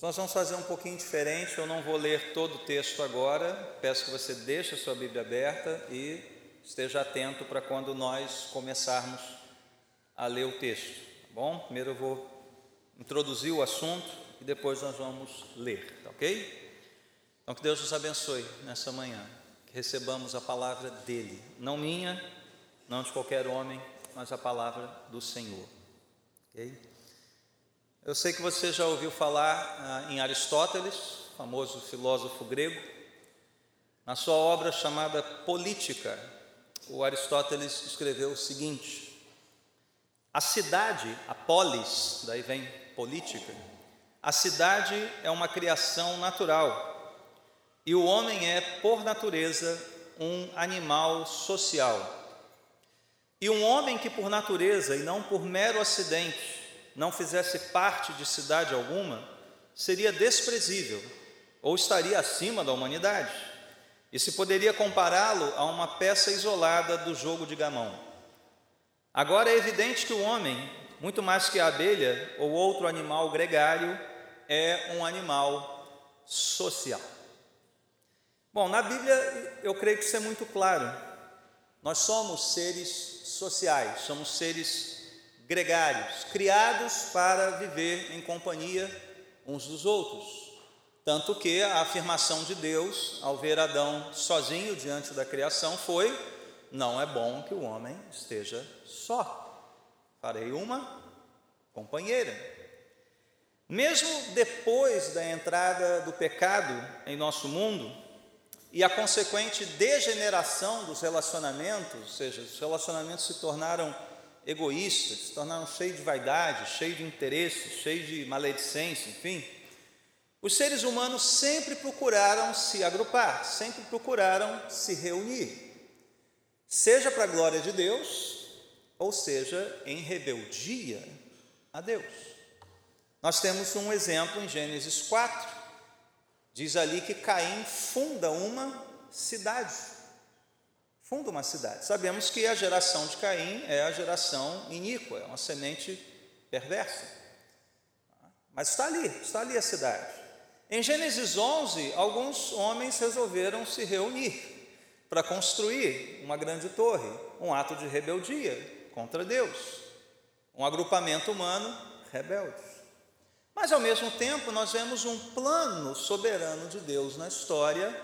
nós vamos fazer um pouquinho diferente. Eu não vou ler todo o texto agora. Peço que você deixe a sua Bíblia aberta e esteja atento para quando nós começarmos a ler o texto. Tá bom? Primeiro eu vou introduzir o assunto e depois nós vamos ler, tá ok? Então que Deus nos abençoe nessa manhã, que recebamos a palavra dele, não minha, não de qualquer homem, mas a palavra do Senhor. Ok? Eu sei que você já ouviu falar ah, em Aristóteles, famoso filósofo grego. Na sua obra chamada Política, o Aristóteles escreveu o seguinte: A cidade, a polis, daí vem política, a cidade é uma criação natural e o homem é, por natureza, um animal social. E um homem que, por natureza e não por mero acidente, não fizesse parte de cidade alguma, seria desprezível ou estaria acima da humanidade, e se poderia compará-lo a uma peça isolada do jogo de gamão. Agora é evidente que o homem, muito mais que a abelha ou outro animal gregário, é um animal social. Bom, na Bíblia eu creio que isso é muito claro. Nós somos seres sociais, somos seres gregários, criados para viver em companhia uns dos outros. Tanto que a afirmação de Deus, ao ver Adão sozinho diante da criação, foi: Não é bom que o homem esteja só. Farei uma companheira. Mesmo depois da entrada do pecado em nosso mundo e a consequente degeneração dos relacionamentos, ou seja, os relacionamentos se tornaram egoístas, se tornaram cheios de vaidade, cheios de interesse, cheios de maledicência, enfim. Os seres humanos sempre procuraram se agrupar, sempre procuraram se reunir, seja para a glória de Deus, ou seja, em rebeldia a Deus. Nós temos um exemplo em Gênesis 4, diz ali que Caim funda uma cidade funda uma cidade. Sabemos que a geração de Caim é a geração iníqua, é uma semente perversa. Mas está ali, está ali a cidade. Em Gênesis 11, alguns homens resolveram se reunir para construir uma grande torre, um ato de rebeldia contra Deus, um agrupamento humano rebelde. Mas ao mesmo tempo, nós vemos um plano soberano de Deus na história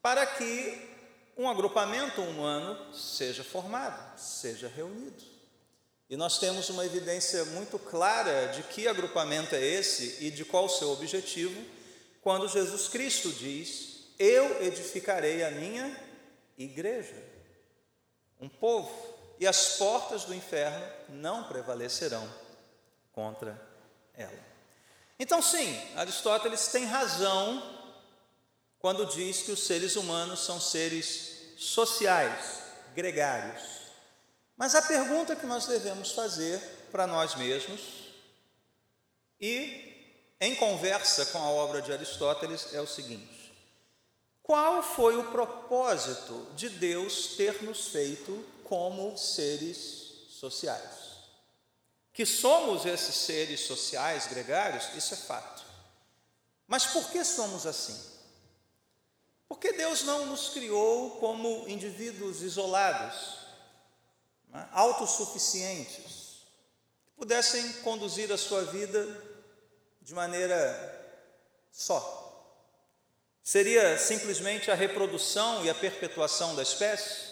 para que um agrupamento humano seja formado, seja reunido. E nós temos uma evidência muito clara de que agrupamento é esse e de qual o seu objetivo, quando Jesus Cristo diz: Eu edificarei a minha igreja, um povo, e as portas do inferno não prevalecerão contra ela. Então, sim, Aristóteles tem razão quando diz que os seres humanos são seres sociais, gregários. Mas a pergunta que nós devemos fazer para nós mesmos e em conversa com a obra de Aristóteles é o seguinte: qual foi o propósito de Deus ter nos feito como seres sociais? Que somos esses seres sociais gregários, isso é fato. Mas por que somos assim? Porque Deus não nos criou como indivíduos isolados, né, autossuficientes, que pudessem conduzir a sua vida de maneira só. Seria simplesmente a reprodução e a perpetuação da espécie?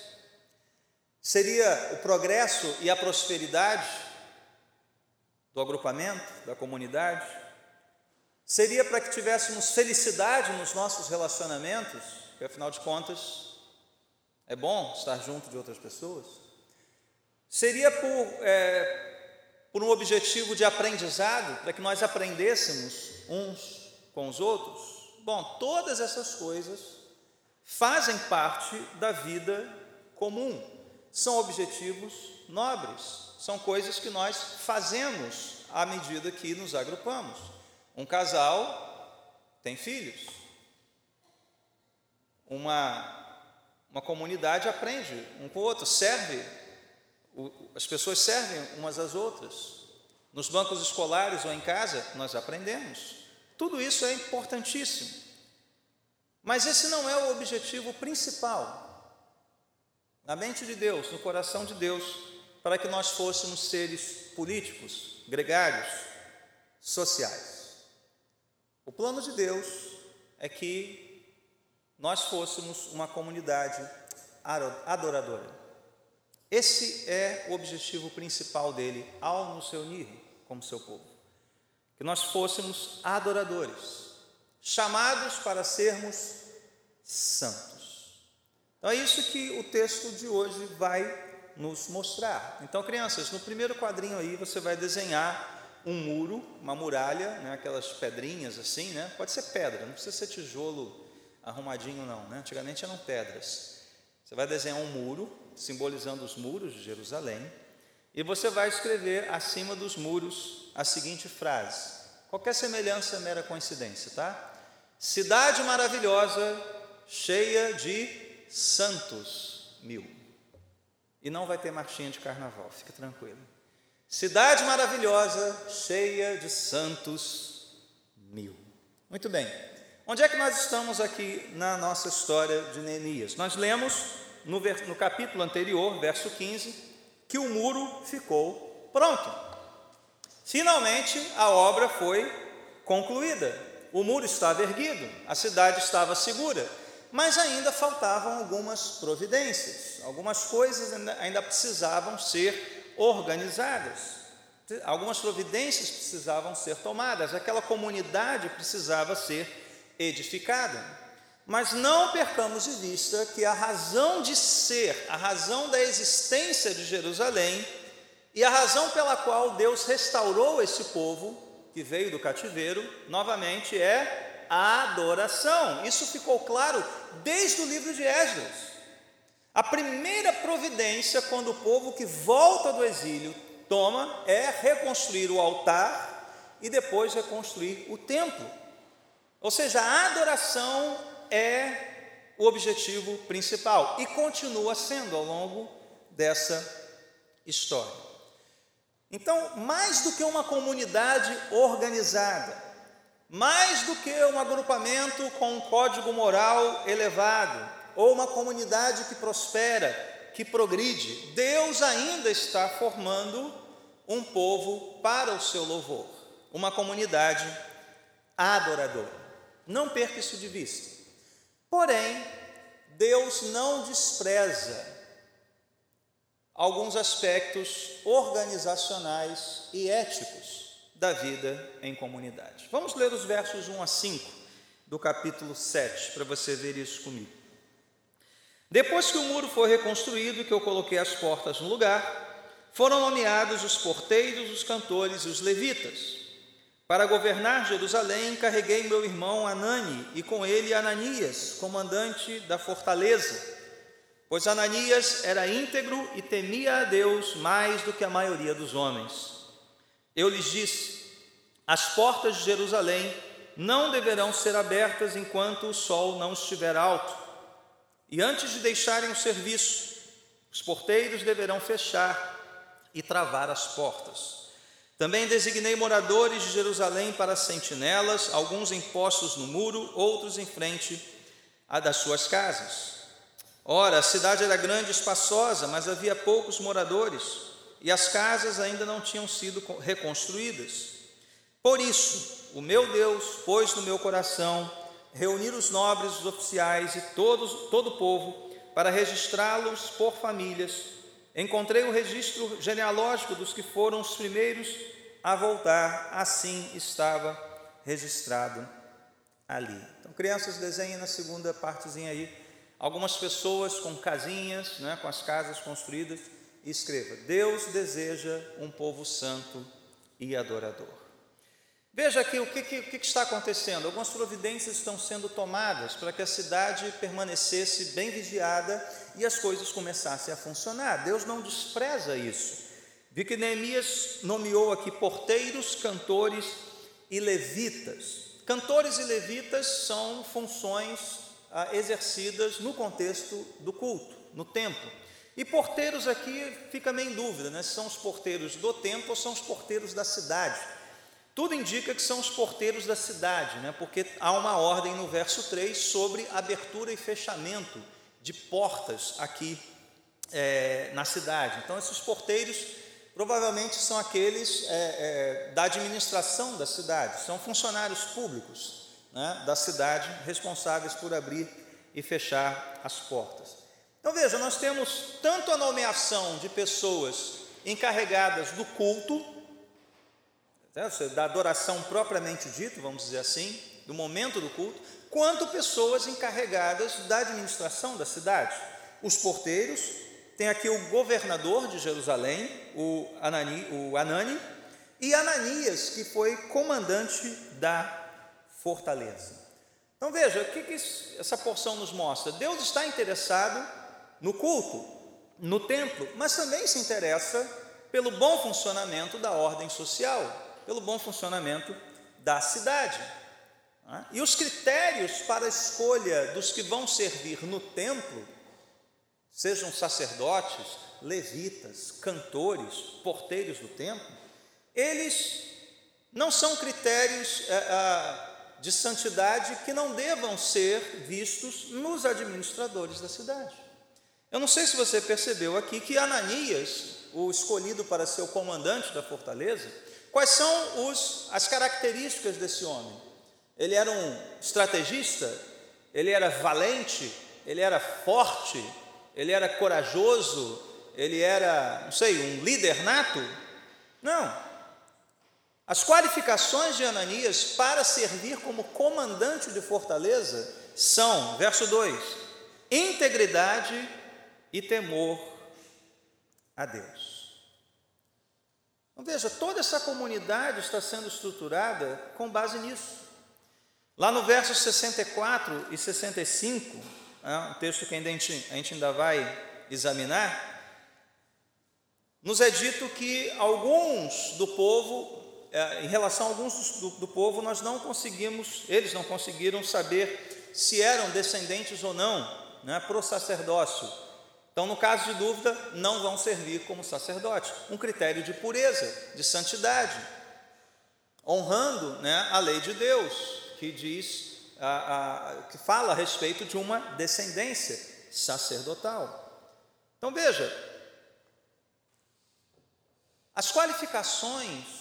Seria o progresso e a prosperidade do agrupamento, da comunidade? Seria para que tivéssemos felicidade nos nossos relacionamentos, porque afinal de contas é bom estar junto de outras pessoas. Seria por, é, por um objetivo de aprendizado, para que nós aprendêssemos uns com os outros. Bom, todas essas coisas fazem parte da vida comum, são objetivos nobres, são coisas que nós fazemos à medida que nos agrupamos. Um casal tem filhos. Uma, uma comunidade aprende um com o outro, serve. As pessoas servem umas às outras. Nos bancos escolares ou em casa, nós aprendemos. Tudo isso é importantíssimo. Mas esse não é o objetivo principal na mente de Deus, no coração de Deus, para que nós fôssemos seres políticos, gregários, sociais. O plano de Deus é que nós fôssemos uma comunidade adoradora. Esse é o objetivo principal dele ao nos reunir como seu povo. Que nós fôssemos adoradores, chamados para sermos santos. Então é isso que o texto de hoje vai nos mostrar. Então, crianças, no primeiro quadrinho aí você vai desenhar um muro, uma muralha, né, aquelas pedrinhas assim, né? Pode ser pedra, não precisa ser tijolo arrumadinho não, né? Antigamente eram pedras. Você vai desenhar um muro, simbolizando os muros de Jerusalém, e você vai escrever acima dos muros a seguinte frase. Qualquer semelhança é mera coincidência, tá? Cidade maravilhosa, cheia de santos mil. E não vai ter marchinha de carnaval, fica tranquilo. Cidade maravilhosa, cheia de santos mil. Muito bem. Onde é que nós estamos aqui na nossa história de Neemias? Nós lemos no, no capítulo anterior, verso 15, que o muro ficou pronto. Finalmente a obra foi concluída. O muro estava erguido, a cidade estava segura, mas ainda faltavam algumas providências, algumas coisas ainda precisavam ser organizadas. Algumas providências precisavam ser tomadas, aquela comunidade precisava ser edificada. Mas não percamos de vista que a razão de ser, a razão da existência de Jerusalém e a razão pela qual Deus restaurou esse povo que veio do cativeiro, novamente é a adoração. Isso ficou claro desde o livro de Esdras. A primeira providência quando o povo que volta do exílio toma é reconstruir o altar e depois reconstruir o templo. Ou seja, a adoração é o objetivo principal e continua sendo ao longo dessa história. Então, mais do que uma comunidade organizada, mais do que um agrupamento com um código moral elevado, ou uma comunidade que prospera, que progride, Deus ainda está formando um povo para o seu louvor, uma comunidade adoradora. Não perca isso de vista. Porém, Deus não despreza alguns aspectos organizacionais e éticos da vida em comunidade. Vamos ler os versos 1 a 5 do capítulo 7 para você ver isso comigo. Depois que o muro foi reconstruído, que eu coloquei as portas no lugar, foram nomeados os porteiros, os cantores e os levitas. Para governar Jerusalém, carreguei meu irmão Anani e com ele Ananias, comandante da fortaleza, pois Ananias era íntegro e temia a Deus mais do que a maioria dos homens. Eu lhes disse: as portas de Jerusalém não deverão ser abertas enquanto o sol não estiver alto e antes de deixarem o serviço, os porteiros deverão fechar e travar as portas. Também designei moradores de Jerusalém para sentinelas, alguns em postos no muro, outros em frente a das suas casas. Ora, a cidade era grande e espaçosa, mas havia poucos moradores, e as casas ainda não tinham sido reconstruídas. Por isso, o meu Deus pôs no meu coração reunir os nobres, os oficiais e todos, todo o povo para registrá-los por famílias. Encontrei o registro genealógico dos que foram os primeiros a voltar, assim estava registrado ali. Então, crianças, desenhem na segunda partezinha aí algumas pessoas com casinhas, né, com as casas construídas, e escreva: Deus deseja um povo santo e adorador. Veja aqui o que, que, que está acontecendo. Algumas providências estão sendo tomadas para que a cidade permanecesse bem vigiada e as coisas começassem a funcionar. Deus não despreza isso. Vi que Neemias nomeou aqui porteiros, cantores e levitas. Cantores e levitas são funções ah, exercidas no contexto do culto, no templo. E porteiros aqui fica meio em dúvida, né? São os porteiros do templo ou são os porteiros da cidade. Tudo indica que são os porteiros da cidade, né? porque há uma ordem no verso 3 sobre abertura e fechamento de portas aqui é, na cidade. Então, esses porteiros provavelmente são aqueles é, é, da administração da cidade, são funcionários públicos né, da cidade responsáveis por abrir e fechar as portas. Então veja, nós temos tanto a nomeação de pessoas encarregadas do culto, né, da adoração propriamente dito, vamos dizer assim, do momento do culto, quanto pessoas encarregadas da administração da cidade. Os porteiros, tem aqui o governador de Jerusalém, o Anani, o Anani, e Ananias, que foi comandante da fortaleza. Então veja, o que, que essa porção nos mostra? Deus está interessado no culto, no templo, mas também se interessa pelo bom funcionamento da ordem social, pelo bom funcionamento da cidade. Né? E os critérios para a escolha dos que vão servir no templo sejam sacerdotes, levitas, cantores, porteiros do templo, eles não são critérios é, é, de santidade que não devam ser vistos nos administradores da cidade. Eu não sei se você percebeu aqui que Ananias, o escolhido para ser o comandante da fortaleza, quais são os, as características desse homem? Ele era um estrategista, ele era valente, ele era forte, ele era corajoso, ele era, não sei, um líder nato? Não. As qualificações de Ananias para servir como comandante de fortaleza são, verso 2, integridade e temor a Deus. Então veja, toda essa comunidade está sendo estruturada com base nisso. Lá no verso 64 e 65, é um texto que a gente, a gente ainda vai examinar, nos é dito que alguns do povo, é, em relação a alguns do, do povo, nós não conseguimos, eles não conseguiram saber se eram descendentes ou não, né, para o sacerdócio. Então, no caso de dúvida, não vão servir como sacerdote. Um critério de pureza, de santidade, honrando né, a lei de Deus, que diz a, a, que fala a respeito de uma descendência sacerdotal. Então veja, as qualificações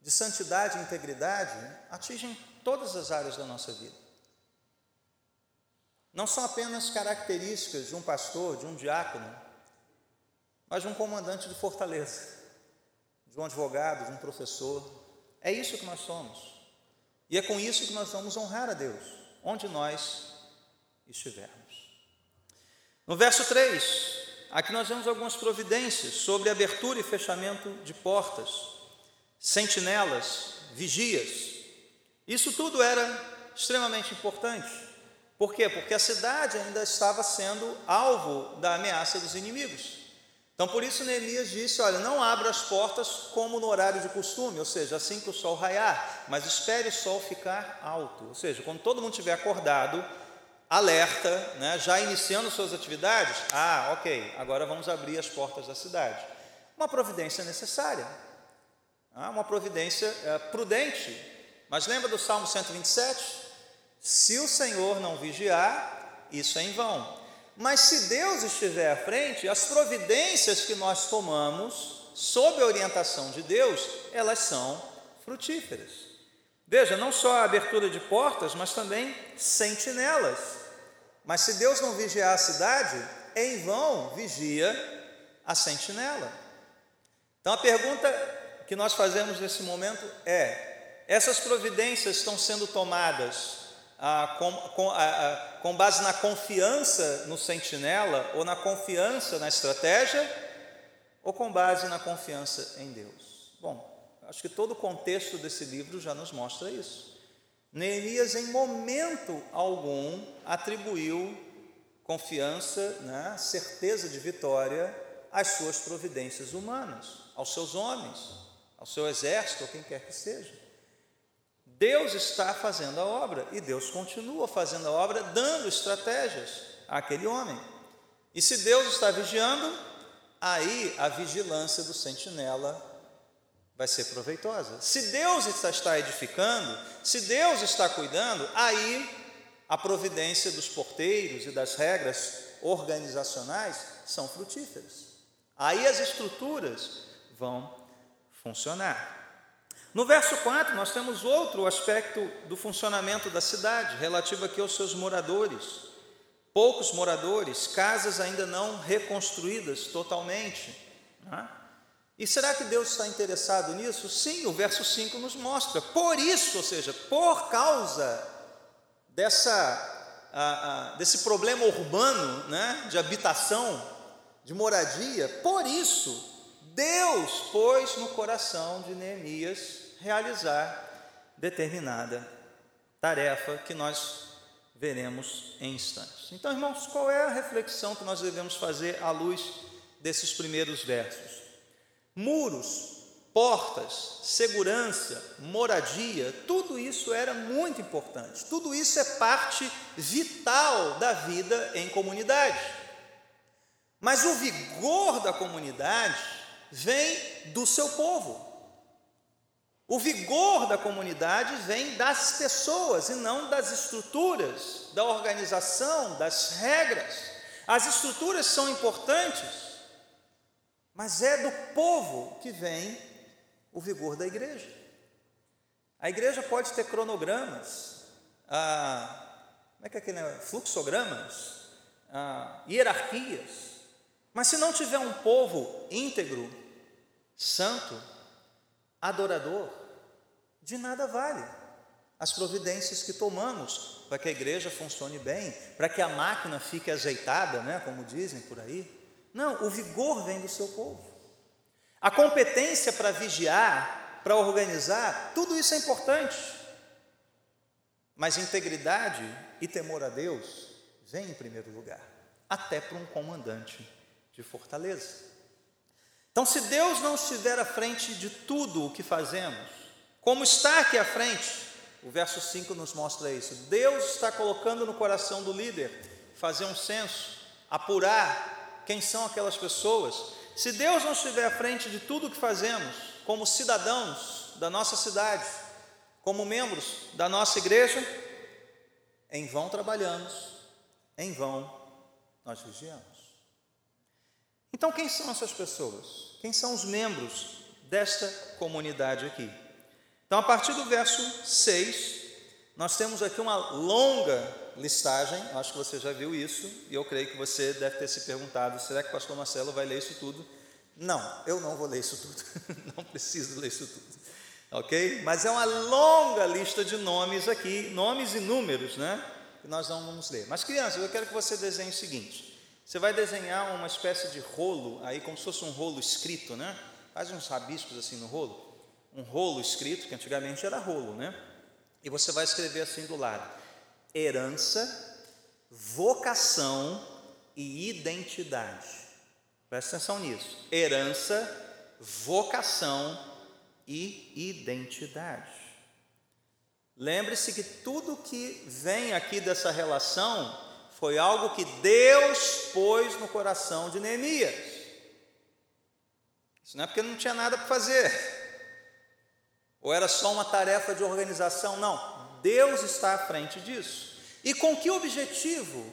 de santidade e integridade atingem todas as áreas da nossa vida. Não são apenas características de um pastor, de um diácono, mas de um comandante de fortaleza, de um advogado, de um professor. É isso que nós somos. E é com isso que nós vamos honrar a Deus, onde nós estivermos. No verso 3, aqui nós vemos algumas providências sobre abertura e fechamento de portas, sentinelas, vigias. Isso tudo era extremamente importante. Por quê? Porque a cidade ainda estava sendo alvo da ameaça dos inimigos. Então, por isso, Neemias disse: Olha, não abra as portas como no horário de costume, ou seja, assim que o sol raiar, mas espere o sol ficar alto. Ou seja, quando todo mundo estiver acordado, alerta, né, já iniciando suas atividades, ah, ok, agora vamos abrir as portas da cidade. Uma providência necessária, ah, uma providência é, prudente. Mas lembra do Salmo 127? Se o Senhor não vigiar, isso é em vão. Mas se Deus estiver à frente, as providências que nós tomamos, sob a orientação de Deus, elas são frutíferas. Veja, não só a abertura de portas, mas também sentinelas. Mas se Deus não vigiar a cidade, em vão vigia a sentinela. Então a pergunta que nós fazemos nesse momento é: essas providências estão sendo tomadas ah, com, com, ah, com base na confiança no sentinela, ou na confiança na estratégia, ou com base na confiança em Deus? Bom, acho que todo o contexto desse livro já nos mostra isso. Neemias, em momento algum, atribuiu confiança, né, certeza de vitória às suas providências humanas, aos seus homens, ao seu exército, ou quem quer que seja. Deus está fazendo a obra e Deus continua fazendo a obra, dando estratégias àquele homem. E se Deus está vigiando, aí a vigilância do sentinela vai ser proveitosa. Se Deus está edificando, se Deus está cuidando, aí a providência dos porteiros e das regras organizacionais são frutíferas. Aí as estruturas vão funcionar. No verso 4, nós temos outro aspecto do funcionamento da cidade, relativo aqui aos seus moradores. Poucos moradores, casas ainda não reconstruídas totalmente. Né? E será que Deus está interessado nisso? Sim, o verso 5 nos mostra. Por isso, ou seja, por causa dessa, a, a, desse problema urbano, né, de habitação, de moradia, por isso, Deus pôs no coração de Neemias realizar determinada tarefa que nós veremos em instantes. Então, irmãos, qual é a reflexão que nós devemos fazer à luz desses primeiros versos? Muros, portas, segurança, moradia, tudo isso era muito importante. Tudo isso é parte vital da vida em comunidade. Mas o vigor da comunidade vem do seu povo. O vigor da comunidade vem das pessoas e não das estruturas, da organização, das regras. As estruturas são importantes, mas é do povo que vem o vigor da igreja. A igreja pode ter cronogramas, ah, como é que é fluxogramas, ah, hierarquias, mas se não tiver um povo íntegro, santo, adorador, de nada vale as providências que tomamos para que a igreja funcione bem, para que a máquina fique ajeitada, né, como dizem por aí. Não, o vigor vem do seu povo. A competência para vigiar, para organizar, tudo isso é importante. Mas integridade e temor a Deus vem em primeiro lugar, até para um comandante de fortaleza. Então, se Deus não estiver à frente de tudo o que fazemos, como está aqui à frente, o verso 5 nos mostra isso. Deus está colocando no coração do líder fazer um censo, apurar quem são aquelas pessoas. Se Deus não estiver à frente de tudo o que fazemos, como cidadãos da nossa cidade, como membros da nossa igreja, em vão trabalhamos, em vão nós vigiamos. Então, quem são essas pessoas? Quem são os membros desta comunidade aqui? Então, a partir do verso 6, nós temos aqui uma longa listagem, acho que você já viu isso, e eu creio que você deve ter se perguntado: será que o pastor Marcelo vai ler isso tudo? Não, eu não vou ler isso tudo, não preciso ler isso tudo, ok? Mas é uma longa lista de nomes aqui, nomes e números, né? Que nós não vamos ler. Mas, crianças, eu quero que você desenhe o seguinte: você vai desenhar uma espécie de rolo, aí como se fosse um rolo escrito, né? Faz uns rabiscos assim no rolo. Um rolo escrito, que antigamente era rolo, né? E você vai escrever assim do lado: herança, vocação e identidade. Presta atenção nisso. Herança, vocação e identidade. Lembre-se que tudo que vem aqui dessa relação foi algo que Deus pôs no coração de Neemias. Isso não é porque não tinha nada para fazer, ou era só uma tarefa de organização, não. Deus está à frente disso. E com que objetivo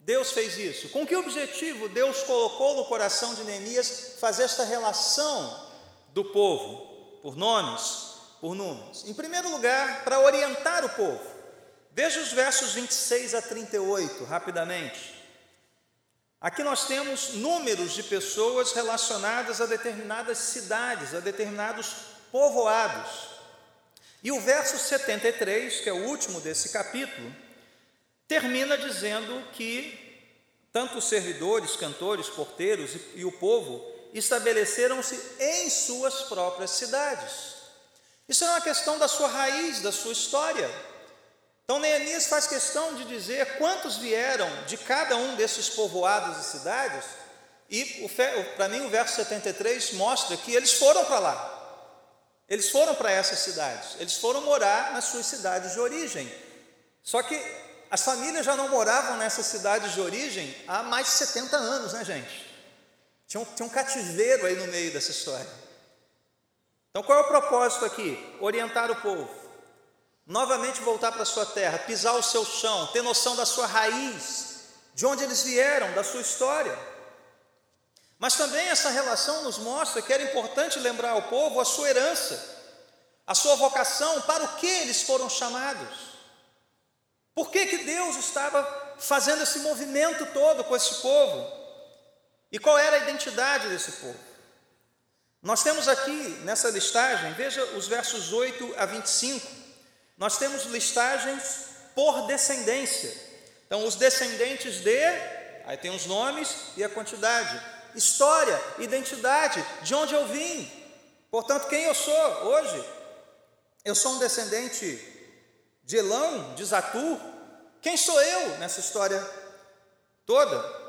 Deus fez isso? Com que objetivo Deus colocou no coração de Neemias fazer esta relação do povo, por nomes, por números? Em primeiro lugar, para orientar o povo. Veja os versos 26 a 38, rapidamente. Aqui nós temos números de pessoas relacionadas a determinadas cidades, a determinados povoados. E o verso 73, que é o último desse capítulo, termina dizendo que tanto os servidores, cantores, porteiros e, e o povo estabeleceram-se em suas próprias cidades. Isso é uma questão da sua raiz, da sua história. Então Neemias faz questão de dizer quantos vieram de cada um desses povoados e cidades, e para mim o verso 73 mostra que eles foram para lá. Eles foram para essas cidades, eles foram morar nas suas cidades de origem. Só que as famílias já não moravam nessas cidades de origem há mais de 70 anos, né, gente? Tinha um, tinha um cativeiro aí no meio dessa história. Então, qual é o propósito aqui? Orientar o povo, novamente voltar para a sua terra, pisar o seu chão, ter noção da sua raiz, de onde eles vieram, da sua história. Mas também essa relação nos mostra que era importante lembrar ao povo a sua herança, a sua vocação, para o que eles foram chamados. Por que, que Deus estava fazendo esse movimento todo com esse povo? E qual era a identidade desse povo? Nós temos aqui nessa listagem, veja os versos 8 a 25, nós temos listagens por descendência. Então, os descendentes de, aí tem os nomes e a quantidade. História, identidade, de onde eu vim. Portanto, quem eu sou hoje? Eu sou um descendente de Elão, de Zatu. Quem sou eu nessa história toda?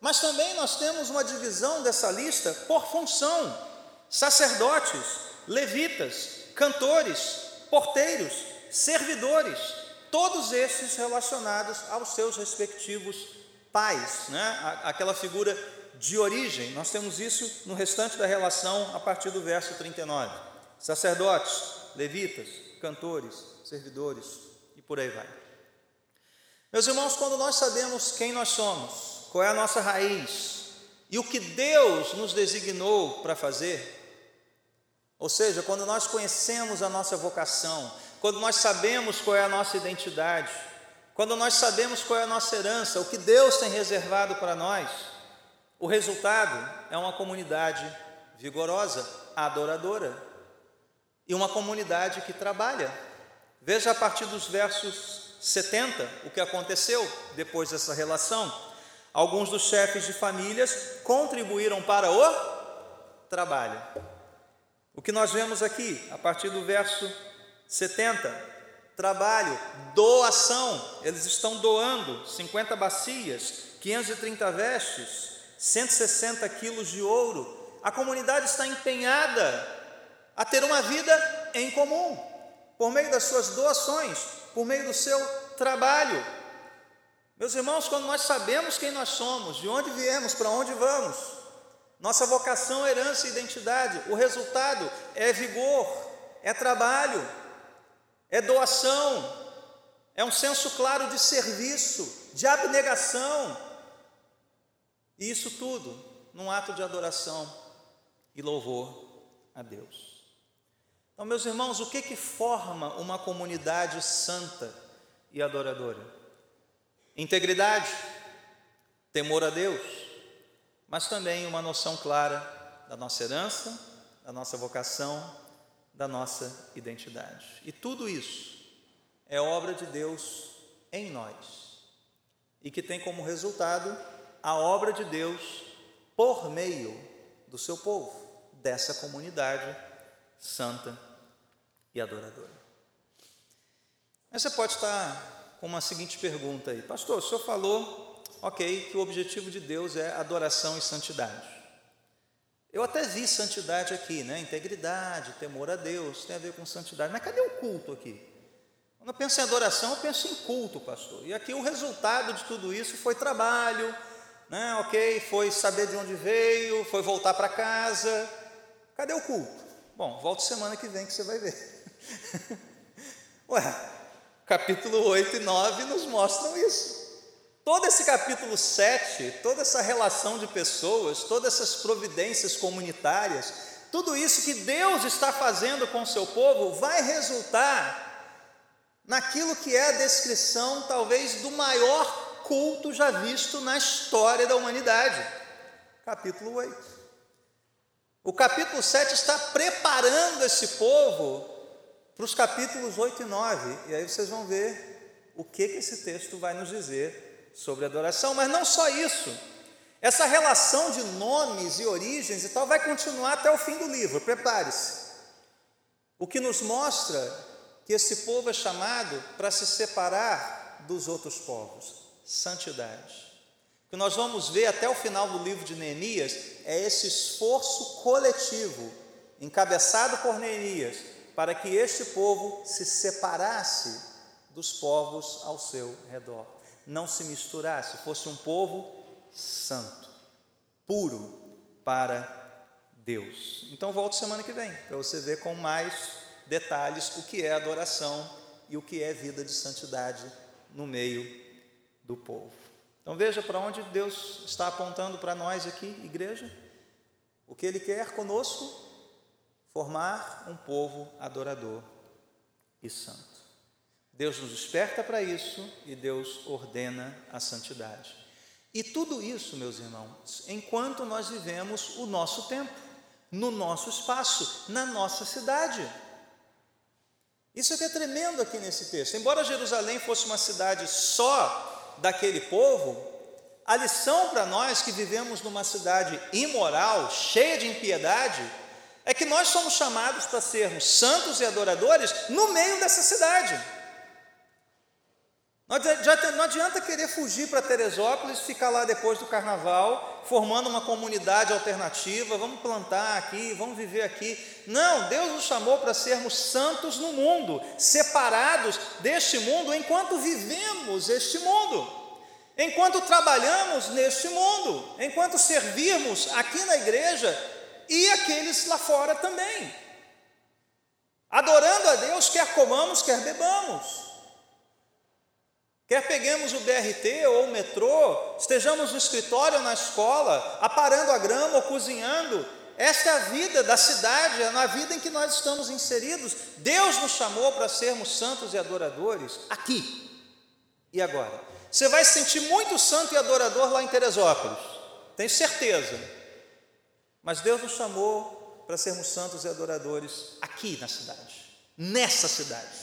Mas também nós temos uma divisão dessa lista por função sacerdotes, levitas, cantores, porteiros, servidores, todos esses relacionados aos seus respectivos pais, né? aquela figura de origem. Nós temos isso no restante da relação a partir do verso 39. Sacerdotes, levitas, cantores, servidores e por aí vai. Meus irmãos, quando nós sabemos quem nós somos, qual é a nossa raiz e o que Deus nos designou para fazer, ou seja, quando nós conhecemos a nossa vocação, quando nós sabemos qual é a nossa identidade, quando nós sabemos qual é a nossa herança, o que Deus tem reservado para nós, o resultado é uma comunidade vigorosa, adoradora, e uma comunidade que trabalha. Veja a partir dos versos 70 o que aconteceu depois dessa relação. Alguns dos chefes de famílias contribuíram para o trabalho. O que nós vemos aqui, a partir do verso 70, trabalho, doação, eles estão doando 50 bacias, 530 vestes, 160 quilos de ouro. A comunidade está empenhada a ter uma vida em comum, por meio das suas doações, por meio do seu trabalho. Meus irmãos, quando nós sabemos quem nós somos, de onde viemos, para onde vamos, nossa vocação, herança e identidade. O resultado é vigor, é trabalho, é doação, é um senso claro de serviço, de abnegação. E isso tudo num ato de adoração e louvor a Deus. Então, meus irmãos, o que que forma uma comunidade santa e adoradora? Integridade, temor a Deus, mas também uma noção clara da nossa herança, da nossa vocação, da nossa identidade. E tudo isso é obra de Deus em nós e que tem como resultado a obra de Deus por meio do seu povo, dessa comunidade santa e adoradora. Mas você pode estar com uma seguinte pergunta aí, pastor, o senhor falou ok, que o objetivo de Deus é adoração e santidade. Eu até vi santidade aqui, né? Integridade, temor a Deus, tem a ver com santidade. Mas cadê o culto aqui? Quando eu penso em adoração, eu penso em culto, pastor. E aqui o resultado de tudo isso foi trabalho, né? Ok, foi saber de onde veio, foi voltar para casa. Cadê o culto? Bom, volte semana que vem que você vai ver. Ué, capítulo 8 e 9 nos mostram isso. Todo esse capítulo 7, toda essa relação de pessoas, todas essas providências comunitárias, tudo isso que Deus está fazendo com o seu povo vai resultar naquilo que é a descrição, talvez, do maior culto já visto na história da humanidade. Capítulo 8. O capítulo 7 está preparando esse povo para os capítulos 8 e 9. E aí vocês vão ver o que, que esse texto vai nos dizer sobre adoração, mas não só isso. Essa relação de nomes e origens e tal vai continuar até o fim do livro, prepare-se. O que nos mostra que esse povo é chamado para se separar dos outros povos santidade. O que nós vamos ver até o final do livro de Neemias é esse esforço coletivo, encabeçado por Neemias, para que este povo se separasse dos povos ao seu redor não se misturasse, fosse um povo santo, puro para Deus. Então volte semana que vem, para você ver com mais detalhes o que é adoração e o que é vida de santidade no meio do povo. Então veja para onde Deus está apontando para nós aqui, igreja. O que Ele quer conosco? Formar um povo adorador e santo. Deus nos desperta para isso e Deus ordena a santidade. E tudo isso, meus irmãos, enquanto nós vivemos o nosso tempo, no nosso espaço, na nossa cidade. Isso é que é tremendo aqui nesse texto. Embora Jerusalém fosse uma cidade só daquele povo, a lição para nós que vivemos numa cidade imoral, cheia de impiedade, é que nós somos chamados para sermos santos e adoradores no meio dessa cidade. Não adianta querer fugir para Teresópolis, ficar lá depois do carnaval, formando uma comunidade alternativa, vamos plantar aqui, vamos viver aqui. Não, Deus nos chamou para sermos santos no mundo, separados deste mundo enquanto vivemos este mundo, enquanto trabalhamos neste mundo, enquanto servirmos aqui na igreja e aqueles lá fora também. Adorando a Deus, quer comamos, quer bebamos. Quer peguemos o BRT ou o metrô, estejamos no escritório ou na escola, aparando a grama ou cozinhando, esta é a vida da cidade, é na vida em que nós estamos inseridos. Deus nos chamou para sermos santos e adoradores aqui e agora. Você vai se sentir muito santo e adorador lá em Teresópolis, tenho certeza. Mas Deus nos chamou para sermos santos e adoradores aqui na cidade, nessa cidade,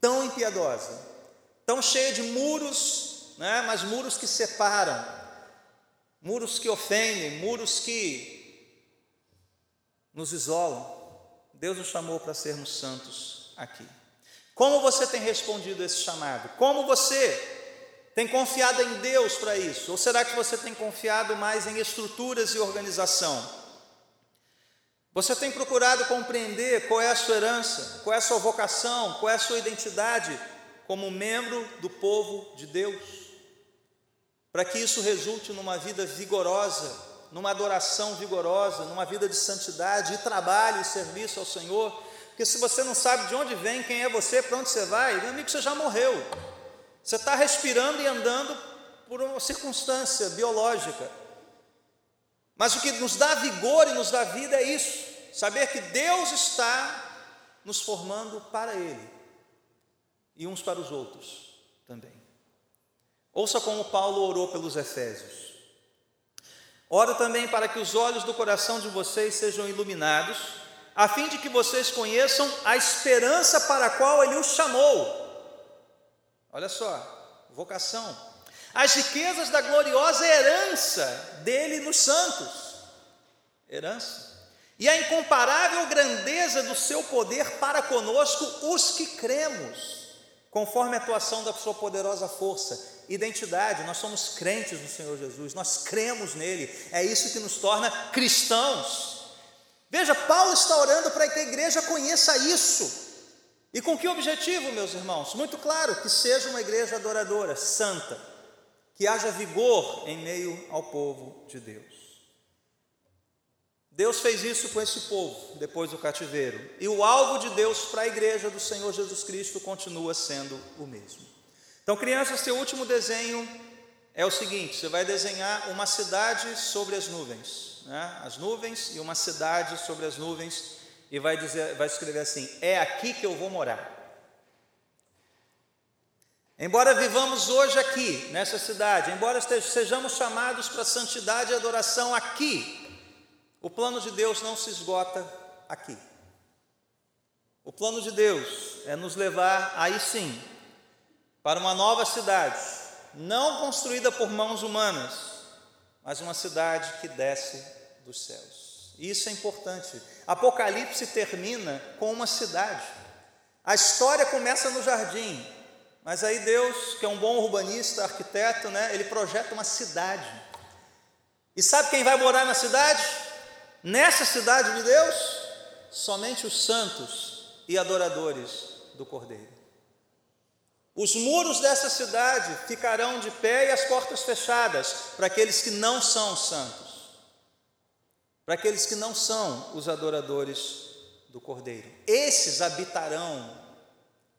tão impiedosa, tão cheia de muros, né, mas muros que separam, muros que ofendem, muros que nos isolam. Deus nos chamou para sermos santos aqui. Como você tem respondido esse chamado? Como você tem confiado em Deus para isso? Ou será que você tem confiado mais em estruturas e organização? Você tem procurado compreender qual é a sua herança, qual é a sua vocação, qual é a sua identidade como membro do povo de Deus, para que isso resulte numa vida vigorosa, numa adoração vigorosa, numa vida de santidade e trabalho e serviço ao Senhor. Porque se você não sabe de onde vem, quem é você, para onde você vai, meu amigo, você já morreu. Você está respirando e andando por uma circunstância biológica. Mas o que nos dá vigor e nos dá vida é isso: saber que Deus está nos formando para Ele e uns para os outros também. Ouça como Paulo orou pelos Efésios. Oro também para que os olhos do coração de vocês sejam iluminados, a fim de que vocês conheçam a esperança para a qual Ele os chamou. Olha só, vocação. As riquezas da gloriosa herança dele nos santos. Herança. E a incomparável grandeza do seu poder para conosco, os que cremos conforme a atuação da sua poderosa força. Identidade, nós somos crentes no Senhor Jesus, nós cremos nele, é isso que nos torna cristãos. Veja, Paulo está orando para que a igreja conheça isso. E com que objetivo, meus irmãos? Muito claro, que seja uma igreja adoradora, santa, que haja vigor em meio ao povo de Deus. Deus fez isso com esse povo depois do cativeiro. E o alvo de Deus para a igreja do Senhor Jesus Cristo continua sendo o mesmo. Então, crianças, seu último desenho é o seguinte: você vai desenhar uma cidade sobre as nuvens, né? as nuvens e uma cidade sobre as nuvens, e vai, dizer, vai escrever assim: é aqui que eu vou morar. Embora vivamos hoje aqui, nessa cidade, embora sejamos chamados para santidade e adoração aqui, o plano de Deus não se esgota aqui. O plano de Deus é nos levar, aí sim, para uma nova cidade, não construída por mãos humanas, mas uma cidade que desce dos céus. Isso é importante. Apocalipse termina com uma cidade. A história começa no jardim, mas aí Deus, que é um bom urbanista, arquiteto, né, ele projeta uma cidade. E sabe quem vai morar na cidade? Nessa cidade de Deus, somente os santos e adoradores do Cordeiro. Os muros dessa cidade ficarão de pé e as portas fechadas para aqueles que não são santos. para aqueles que não são os adoradores do Cordeiro. Esses habitarão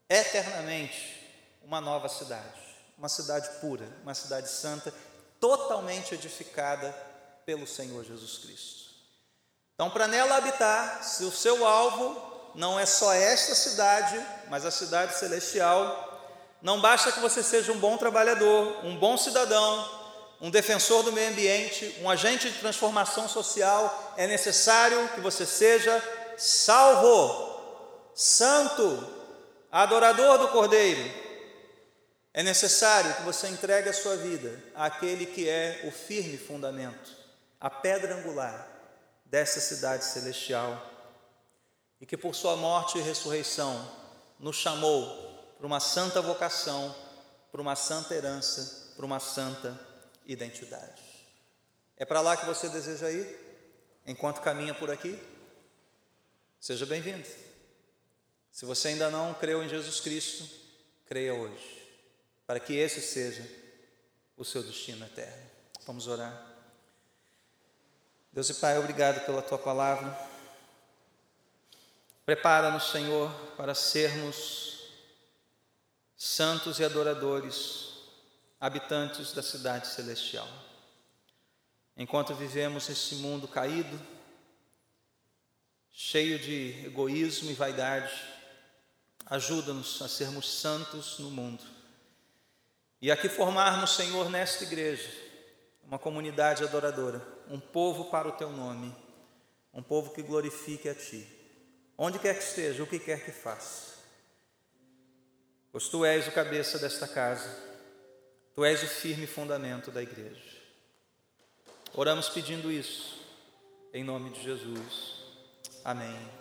eternamente uma nova cidade, uma cidade pura, uma cidade santa, totalmente edificada pelo Senhor Jesus Cristo. Então, para nela habitar, se o seu alvo não é só esta cidade, mas a cidade celestial, não basta que você seja um bom trabalhador, um bom cidadão, um defensor do meio ambiente, um agente de transformação social, é necessário que você seja salvo, santo, adorador do Cordeiro. É necessário que você entregue a sua vida àquele que é o firme fundamento, a pedra angular dessa cidade celestial, e que por sua morte e ressurreição nos chamou para uma santa vocação, para uma santa herança, para uma santa identidade. É para lá que você deseja ir? Enquanto caminha por aqui? Seja bem-vindo. Se você ainda não creu em Jesus Cristo, creia hoje, para que esse seja o seu destino eterno. Vamos orar. Deus e Pai, obrigado pela tua palavra. Prepara-nos, Senhor, para sermos santos e adoradores habitantes da cidade celestial. Enquanto vivemos esse mundo caído, cheio de egoísmo e vaidade, ajuda-nos a sermos santos no mundo. E aqui formarmos, Senhor, nesta igreja, uma comunidade adoradora, um povo para o teu nome, um povo que glorifique a ti, onde quer que esteja, o que quer que faça. Pois tu és o cabeça desta casa Tu és o firme fundamento da igreja. Oramos pedindo isso, em nome de Jesus. Amém.